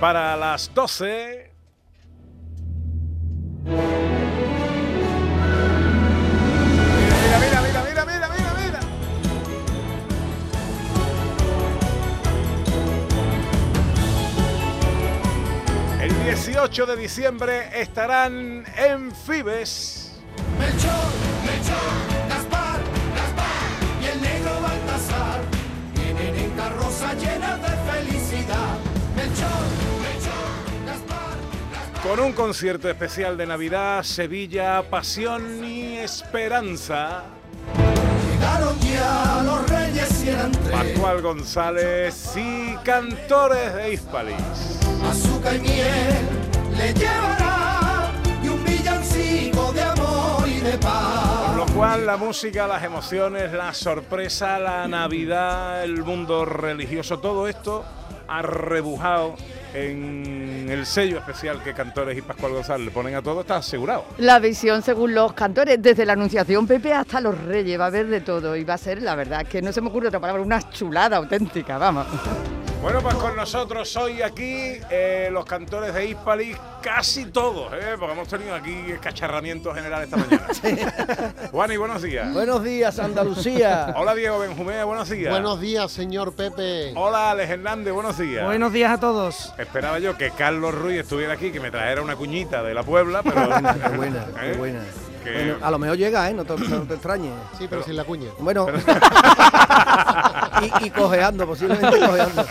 Para las 12. Mira, mira, mira, mira, mira, mira, mira. El 18 de diciembre estarán en Fibes. Con un concierto especial de Navidad, Sevilla, Pasión y Esperanza. Llegaron ya los reyes y eran tres. Pascual González y cantores de Hispalis. Azúcar y miel le llevará y un villancico de amor y de paz. Con lo cual la música, las emociones, la sorpresa, la Navidad, el mundo religioso, todo esto arrebujado en el sello especial que Cantores y Pascual González le ponen a todo, está asegurado. La visión según los cantores, desde la Anunciación Pepe hasta los Reyes, va a haber de todo y va a ser, la verdad, que no se me ocurre otra palabra, una chulada auténtica, vamos. Bueno, pues con nosotros hoy aquí eh, los cantores de Hispali, casi todos, ¿eh? porque hemos tenido aquí cacharramiento general esta mañana. Juan, y buenos días. Buenos días, Andalucía. Hola, Diego Benjumea, buenos días. Buenos días, señor Pepe. Hola, Alex Hernández, buenos días. Buenos días a todos. Esperaba yo que Carlos Ruiz estuviera aquí, que me trajera una cuñita de la Puebla, pero... qué buena, qué A lo mejor llega, ¿eh? No te, extrañes. Sí, pero, sin la cuña. Bueno. y, cojeando, posiblemente cojeando.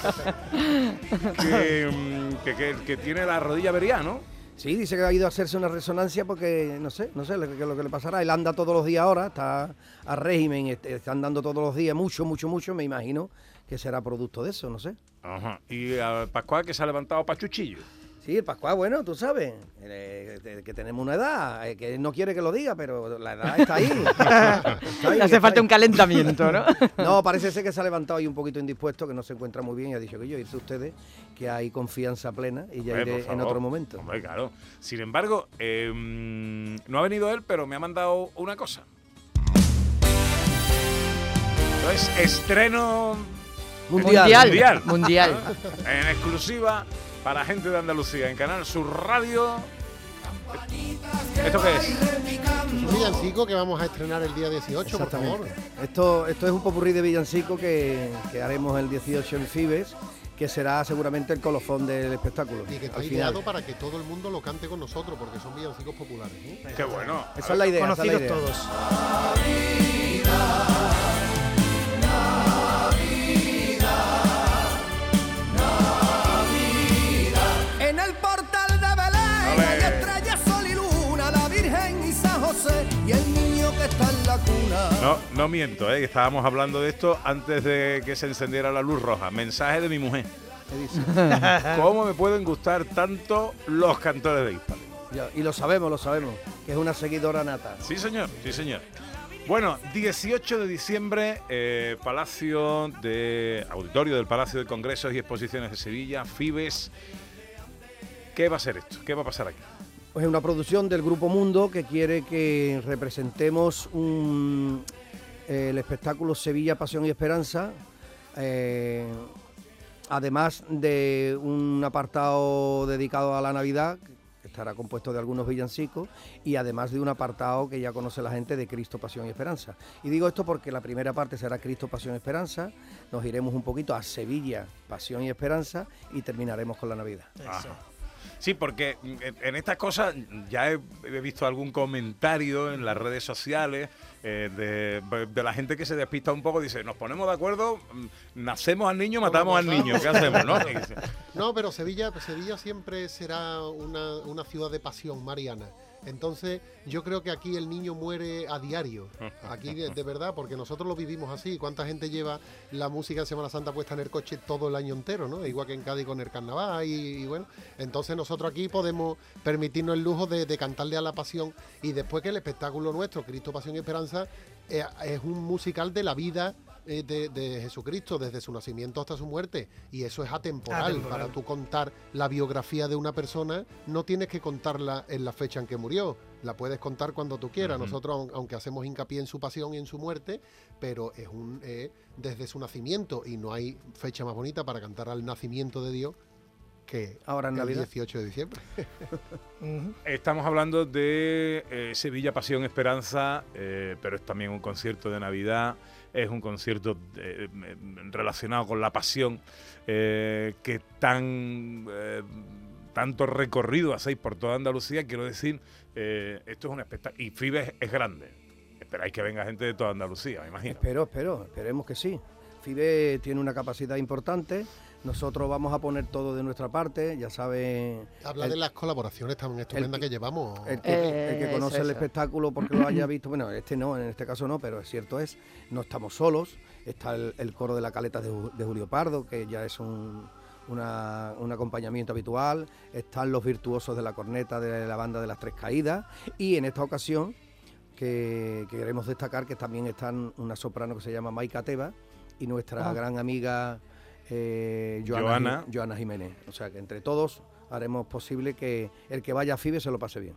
Mm, que, que, tiene la rodilla avería, ¿no? Sí, dice que ha ido a hacerse una resonancia porque no sé, no sé lo que, lo que le pasará. Él anda todos los días ahora, está a régimen, está andando todos los días, mucho, mucho, mucho, me imagino que será producto de eso, no sé. Ajá. Y a Pascual que se ha levantado pachuchillo. Sí, el Pascual, bueno, tú sabes, eh, que tenemos una edad, eh, que no quiere que lo diga, pero la edad está ahí. Le hace falta un calentamiento, ¿no? no, parece ser que se ha levantado ahí un poquito indispuesto, que no se encuentra muy bien y ha dicho que yo, irse ustedes, que hay confianza plena y ya iré en otro momento. Hombre, claro. Sin embargo, em, no ha venido él, pero me ha mandado una cosa. Entonces, estreno mundial. Mundial. mundial. en exclusiva para gente de Andalucía en Canal Sur Radio. ¿Esto qué es? un villancico que vamos a estrenar el día 18, por favor. Esto, esto es un popurrí de villancico que, que haremos el 18 en Fibes que será seguramente el colofón del espectáculo. Y que está ideado para que todo el mundo lo cante con nosotros, porque son villancicos populares. Qué bueno. Esa es la idea. Conocidos todos. No, no miento, ¿eh? estábamos hablando de esto antes de que se encendiera la luz roja. Mensaje de mi mujer. ¿Cómo me pueden gustar tanto los cantores de Hispali? Y lo sabemos, lo sabemos, que es una seguidora nata. Sí, señor, sí, señor. Bueno, 18 de diciembre, eh, Palacio de Auditorio del Palacio de Congresos y Exposiciones de Sevilla, Fibes. ¿Qué va a ser esto? ¿Qué va a pasar aquí? Pues es una producción del Grupo Mundo que quiere que representemos el espectáculo Sevilla, Pasión y Esperanza, eh, además de un apartado dedicado a la Navidad, que estará compuesto de algunos villancicos, y además de un apartado que ya conoce la gente de Cristo, Pasión y Esperanza. Y digo esto porque la primera parte será Cristo, Pasión y Esperanza, nos iremos un poquito a Sevilla, Pasión y Esperanza, y terminaremos con la Navidad. Sí, porque en estas cosas ya he, visto algún comentario en las redes sociales eh, de, la gente que se despista un poco, dice, nos ponemos de acuerdo, mm, nacemos al niño, matamos al niño, ¿qué hacemos? No, no pero Sevilla, Sevilla siempre será una, una ciudad de pasión mariana. Entonces, yo creo que aquí el niño muere a diario. Aquí, de, de verdad, porque nosotros lo vivimos así. ¿Cuánta gente lleva la música de Semana Santa puesta en el coche todo el año entero, ¿no? Igual que en Cádiz con el carnaval y, y bueno. Entonces, nosotros aquí podemos permitirnos el lujo de, de cantarle a la pasión y después que el espectáculo nuestro, Cristo, Pasión y Esperanza, eh, es un musical de la vida eh, de, de Jesucristo, desde su nacimiento hasta su muerte. Y eso es atemporal. Atemporal. Para tú contar la biografía de una persona, no tienes que contarla en la fecha en que murió. La puedes contar cuando tú quieras. Nosotros, aun- aunque hacemos hincapié en su pasión y en su muerte, pero es un eh, desde su nacimiento y no hay fecha más bonita para cantar al nacimiento de Dios que Ahora en el Navidad. 18 de diciembre. Estamos hablando de eh, Sevilla Pasión Esperanza, eh, pero es también un concierto de Navidad, es un concierto eh, relacionado con la pasión eh, que tan eh, tanto recorrido hacéis por toda Andalucía. Quiero decir, esto es un espectáculo y Fibes es grande. Esperáis que venga gente de toda Andalucía, me imagino. Espero, espero, esperemos que sí. FIBE tiene una capacidad importante. Nosotros vamos a poner todo de nuestra parte, ya sabe. Habla el- de las colaboraciones tan estupendas que llevamos. El que, el que Eh, conoce eso, el eso. espectáculo porque lo haya visto, bueno, este no, en este caso no, pero es cierto es, no estamos solos, está el, el coro de la caleta de, Ju- de Julio Pardo, que ya es un, una- un acompañamiento habitual, están los virtuosos de la corneta de la banda de las Tres Caídas, y en esta ocasión, que, que queremos destacar que también están una soprano que se llama Maika Teba y nuestra Ah. gran amiga eh, Joana, Joana. Ji- Joana Jiménez. O sea que entre todos haremos posible que el que vaya a FIBE se lo pase bien.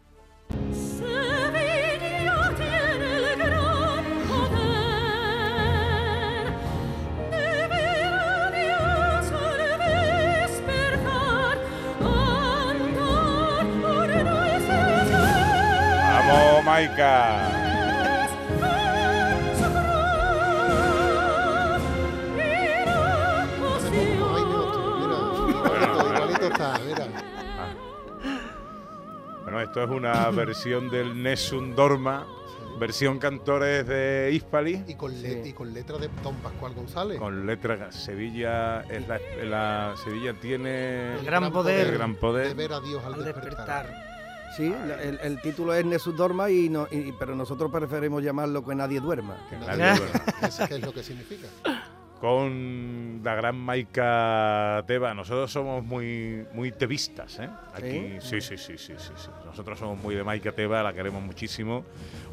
Sevilla tiene Bueno, esto es una versión del Nessun Dorma, versión cantores de Hispali. Y con, le- y con letra de Don Pascual González. Con letra Sevilla es la, la- Sevilla tiene El gran poder. el gran de poder. ver a Dios al, Al despertar. despertar. Sí, la- el, el título es Nessus Dorma, y no, y- pero nosotros preferimos llamarlo Que Nadie Duerma. que nadie duerma. Eso que es lo que significa. Con la gran Maika Teba. Nosotros somos muy muy tevistas, ¿eh? Aquí, sí, sí, sí, sí, sí, sí. Nosotros somos muy de Maika Teba, la queremos muchísimo.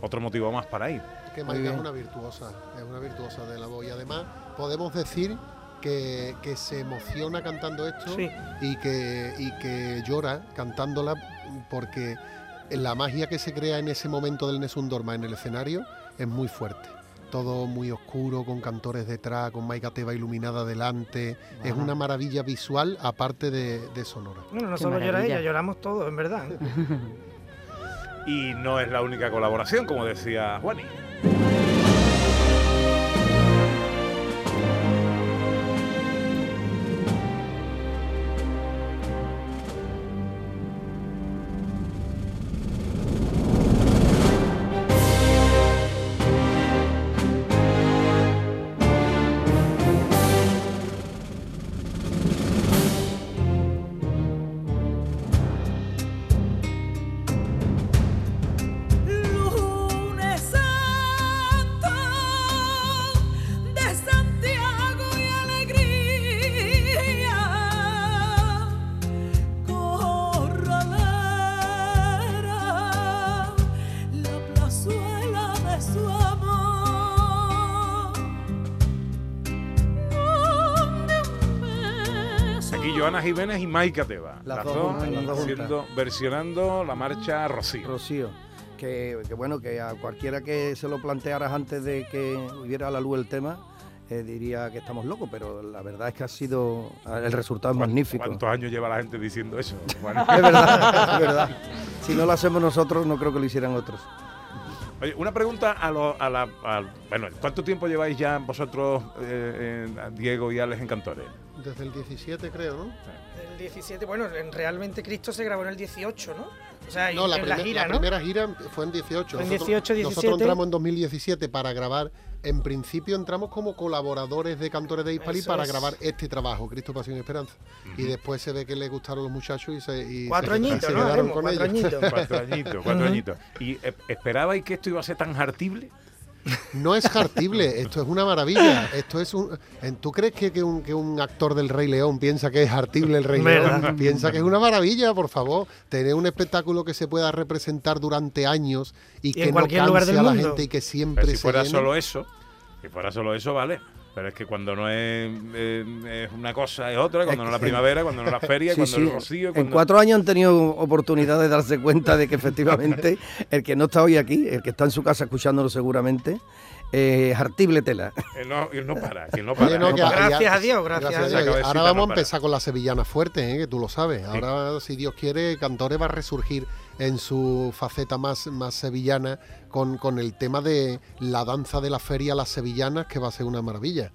Otro motivo más para ir. Que Muy Maika es una virtuosa, es una virtuosa de la voz. Y además podemos decir que, que se emociona cantando esto Sí. y, que, y que llora cantándola porque la magia que se crea en ese momento del Nessun Dorma en el escenario es muy fuerte. Todo muy oscuro, con cantores detrás, con Maika Teba iluminada delante. Es una maravilla visual aparte de, de sonora. Bueno, no Qué solo llora ella, lloramos todos, en verdad. Y no es la única colaboración, como decía Juani. Joana Jiménez y Maika Teba. Las dos las dos versionando la marcha Rocío. Rocío. Que, que bueno, que a cualquiera que se lo plantearas antes de que hubiera a la luz el tema, eh, diría que estamos locos, pero la verdad es que ha sido, el resultado es magnífico. ¿Cuántos años lleva la gente diciendo eso? Es verdad, es verdad. Si no lo hacemos nosotros, no creo que lo hicieran otros. Oye, una pregunta a, lo- a la. a- bueno, ¿cuánto tiempo lleváis ya vosotros, eh, Diego y Alex, en Cantores? Desde el 17 creo, ¿no? El 17, bueno, en- realmente Cristo se grabó en el 18, ¿no? O sea, No, la, en la primer- gira, la ¿no? primera gira fue en 18. Fue en Nosotros- 18, 17. Nosotros entramos en 2017 para grabar. En principio entramos como colaboradores de Cantores de Hispali Eso para es. grabar este trabajo, Cristo, Pasión y Esperanza. Y después se ve que le gustaron los muchachos y se, y Cuatro se, añitos, se ¿no? quedaron Haremos, con cuatro ellos. añitos. Cuatro añitos, cuatro añitos. ¿Y eh, esperabais que esto iba a ser tan hartible? No es hartible, esto es una maravilla. Esto es un. en- ¿Tú crees que, que un, que un actor del Rey León piensa que es hartible el Rey. León? Piensa que es una maravilla, por favor. Tener un espectáculo que se pueda representar durante años y, Y que en no cualquier lugar canse del a la mundo. gente y que siempre Pero si se fuera llene. solo eso, si fuera solo eso, vale. Pero es que cuando no es, eh, es una cosa, es otra. Cuando no es la primavera, cuando no es la feria, Sí, cuando sí. es el rocío. En cuatro años han tenido oportunidad de darse cuenta de que efectivamente el que no está hoy aquí, el que está en su casa escuchándolo seguramente, eh, es hartible tela. Él no, él no para, que él no para. no, no que para. Gracias a Dios, gracias a Dios. Ahora vamos no a empezar con la sevillana fuerte, ¿eh? que tú lo sabes. Ahora, si Dios quiere, Cantores va a resurgir en su faceta más, más sevillana con, con el tema de la danza de la feria Las Sevillanas, que va a ser una maravilla.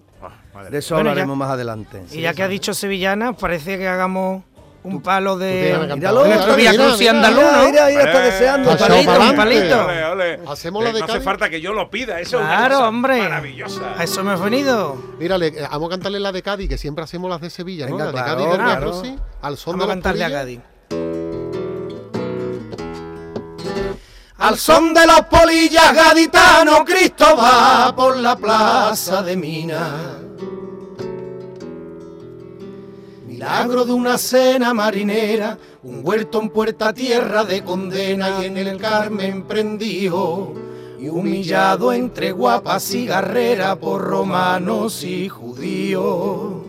Ah, De eso Bueno, hablaremos ya- más adelante. Y ya que ha dicho sevillana, parece que hagamos un palo de nuestro Mira, Via Crucis mira, andaluz, ¿no? Mira, mira, está Eh, deseando. un palito, pa'lante. un palito. Ole, ole. Hacemos la Eh, de no hace falta que yo lo pida, eso es una Claro, hombre. maravillosa. A eso hemos venido. Mírale, eh, vamos a cantarle la de Cádiz, que siempre hacemos las de Sevilla, ¿no? Venga, la de claro, Cádiz claro. Crucis, al son Vamos a de los cantarle a. Cádiz. Al son de los polillas gaditanos, Cristo va por la plaza de Mina. Milagro de una cena marinera, un huerto en puerta tierra de condena y en el Carmen prendido. Y humillado entre guapas y guerreras por romanos y judíos.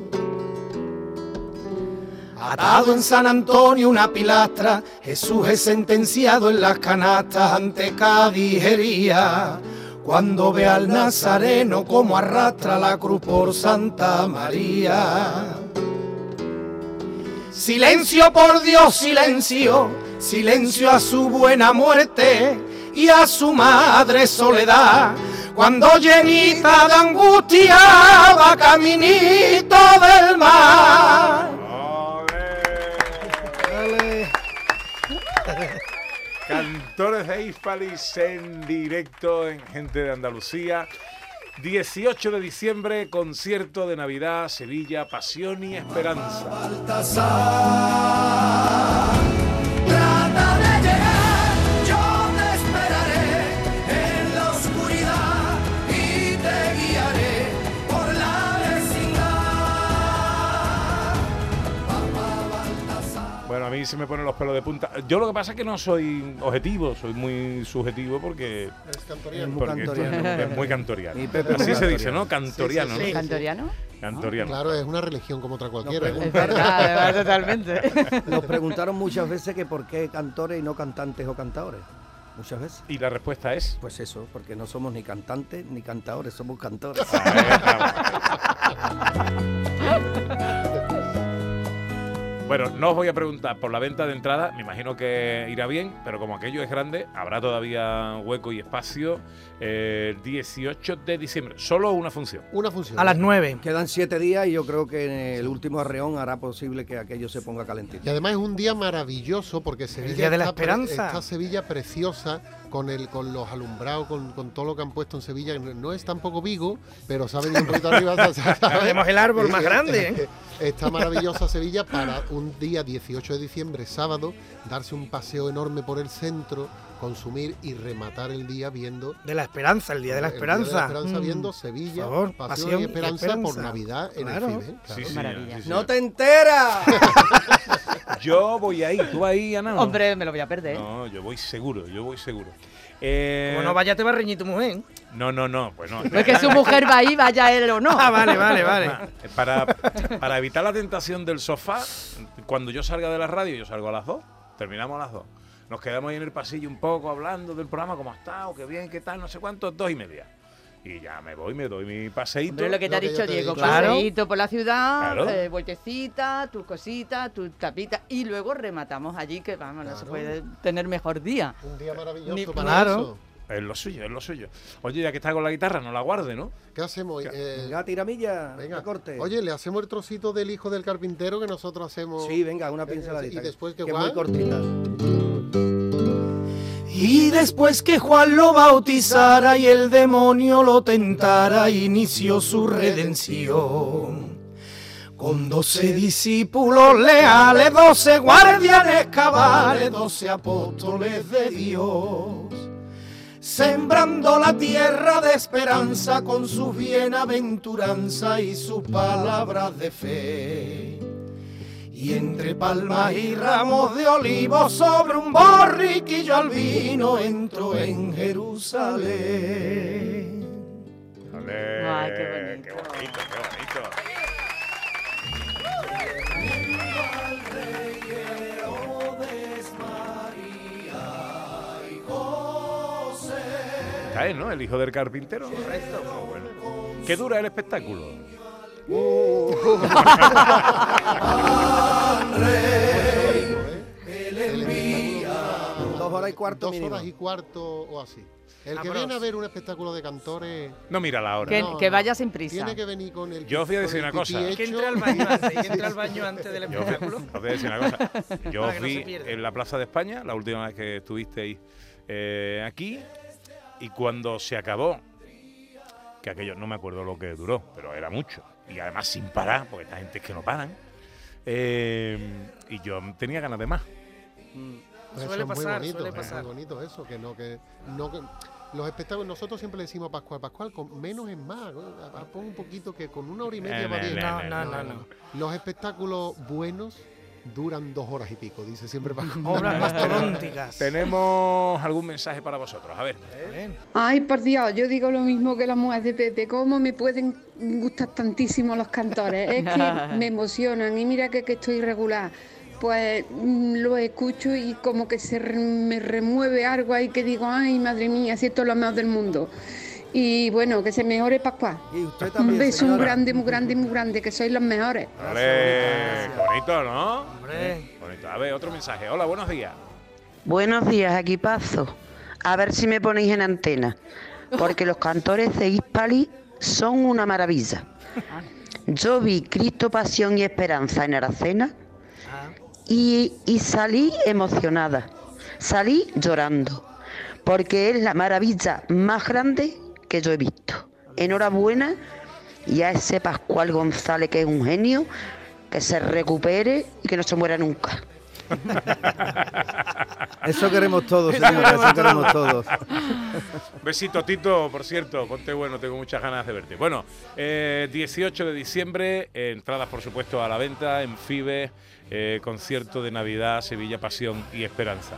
Atado en San Antonio una pilastra, Jesús es sentenciado en las canastas ante cadijería. Cuando ve al Nazareno como arrastra la cruz por Santa María. Silencio por Dios, silencio, silencio a su buena muerte y a su madre soledad. Cuando llenita de angustia va caminito En directo en Gente de Andalucía. 18 de diciembre, concierto de Navidad, Sevilla, Pasión y Esperanza. Bueno, a mí se me ponen los pelos de punta. Yo lo que pasa es que no soy objetivo, soy muy subjetivo porque, Es cantoriano. Muy esto cantoriano. es muy cantoriano. Así se dice. ¿no? Cantoriano, Sí, sí, ¿no? ¿Cantoriano? Cantoriano. Claro, es una religión como otra cualquiera. ¿eh? Es verdad, de verdad, totalmente. Nos preguntaron muchas veces que por qué cantores y no cantantes o cantadores. Muchas veces. Y la respuesta es. Pues eso, porque no somos ni cantantes ni cantadores, somos cantores. Bueno, no os voy a preguntar por la venta de entrada, me imagino que irá bien, pero como aquello es grande, habrá todavía hueco y espacio. Eh, 18 de diciembre, solo una función. Una función. A las 9. Quedan siete días y yo creo que el último arreón hará posible que aquello se ponga calentito. Y además es un día maravilloso porque Sevilla Día de la está, Esperanza. está Sevilla preciosa con el con los alumbrados, con, con todo lo que han puesto en Sevilla. No, no es tampoco Vigo, pero venido un poquito arriba. ¿sabes? Tenemos el árbol más grande, ¿eh? Está maravillosa Sevilla para un día 18 de diciembre, sábado, darse un paseo enorme por el centro, consumir y rematar el día viendo De la esperanza, el día de la el esperanza. Esperanza Mm. viendo Sevilla, Por favor, pasión, pasión y y esperanza, por esperanza. Navidad en Claro. el FIBE. Sí, sí, Maravilla. sí, sí. ¡No te enteras! Yo voy ahí, ¿tú vas ahí, Ana? no? Hombre, me lo voy a perder. No, yo voy seguro, yo voy seguro. Eh, Como no vaya, te va a reñir tu mujer. no, no, no, pues no. No es que su mujer va ahí, vaya él o no. Ah, vale, vale, vale. Para, para evitar la tentación del sofá, cuando yo salga de la radio, yo salgo a las 2, terminamos a las 2. Nos quedamos ahí en el pasillo un poco hablando del programa, cómo ha estado, qué bien, qué tal, no sé cuánto, dos y media. Y ya me voy, me doy mi paseíto. Hombre, lo que te ha que dicho te Diego, dicho. Claro. paseíto por la ciudad, Claro. eh, vueltecita, tus cositas, tus tapitas, y luego rematamos allí, que vamos, no se puede tener mejor día. Un día maravilloso Ni- para Claro. eso. Es lo suyo, es lo suyo. Oye, ya que está con la guitarra, no la guarde, ¿no? ¿Qué hacemos? Eh, Venga, tiramilla, venga, corte. Oye, le hacemos el trocito del hijo del carpintero que nosotros hacemos. Sí, venga, una pinceladita. y después que que muy cortita. Y después que Juan lo bautizara y el demonio lo tentara, inició su redención. Con doce discípulos leales, doce guardianes cabales, doce apóstoles de Dios. Sembrando la tierra de esperanza con sus bienaventuranzas y sus palabras de fe. Y entre palmas y ramos de olivo sobre un borriquillo al vino entró en Jerusalén. Ole, Ay, qué bonito. Qué bonito, qué bonito. Está él, ¿no? El hijo del carpintero. Correcto. bueno. ¿Qué dura el espectáculo? Dos horas y cuarto Dos mínimo. horas y cuarto o así. El que viene a ver un espectáculo de cantores. No mira la hora. Que, No, que no. vaya sin prisa. Tiene que venir con el. Yo os voy a con decir el una cosa. pipí Que hecho. entre al baño antes, que entre al baño antes del Yo espectáculo. os voy a decir una cosa. Yo Para os que no vi se pierda. en la Plaza de España, la última vez que estuvisteis eh, aquí, y cuando se acabó, que aquello no me acuerdo lo que duró, pero era mucho, y además sin parar, porque esta gente es que no paran, eh, y yo tenía ganas de más. Eso Suele es muy pasar, bonito, suele es pasar. muy bonito eso, que no, que no que- los espectáculos, nosotros siempre le decimos a Pascual, Pascual, con menos es más, pon un poquito que con una hora y media Eh, va bien. No, no, no. Los espectáculos buenos duran dos horas y pico, dice siempre Pascual. Obras mastodónticas. Tenemos algún mensaje para vosotros, a ver. Ay, por Dios, yo digo lo mismo que la mujer de Pepe. ¿Cómo me pueden gustar tantísimo los cantores? Es que me emocionan y mira que, que estoy regular. Pues mm, lo escucho y como que se re- me remueve algo ahí que digo, ay, madre mía, si esto es lo mejor del mundo. Y bueno, que se mejore Pascual. Y usted Un beso muy grande, muy grande, muy grande, que sois los mejores. Bonito, ¿no? Hombre. Bonito. A ver, otro mensaje. Hola, buenos días. Buenos días, equipazo. A ver si me ponéis en antena, porque los cantores de Hispali son una maravilla. Yo vi Cristo, Pasión y Esperanza en Aracena y, y salí emocionada, salí llorando, porque es la maravilla más grande que yo he visto. Enhorabuena y a ese Pascual González, que es un genio, que se recupere y que no se muera nunca. Eso queremos todos, señora, eso queremos todos. Besito, Tito, por cierto, ponte bueno, tengo muchas ganas de verte. Bueno, eh, 18 de diciembre, eh, entradas por supuesto a la venta en FIBE, eh, concierto de Navidad, Sevilla, Pasión y Esperanza.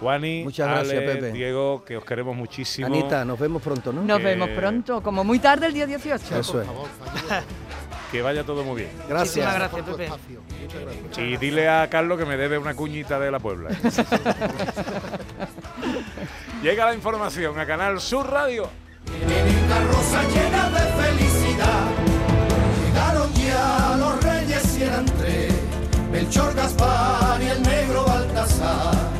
Juani, Muchas gracias, Ale, Pepe. Diego, que os queremos muchísimo. Anita, nos vemos pronto, ¿no? Nos que- vemos pronto, como muy tarde el día 18. Eso Por es. Que vaya todo muy bien. Gracias. Muchísimas por gracias, Pepe. Muchas gracias. Y dile a Carlos que me debe una cuñita de la Puebla. Llega la información a Canal Sur Radio. Carroza llena de felicidad. Llegaron ya los reyes y eran tres. Melchor, Gaspar y el negro Baltasar.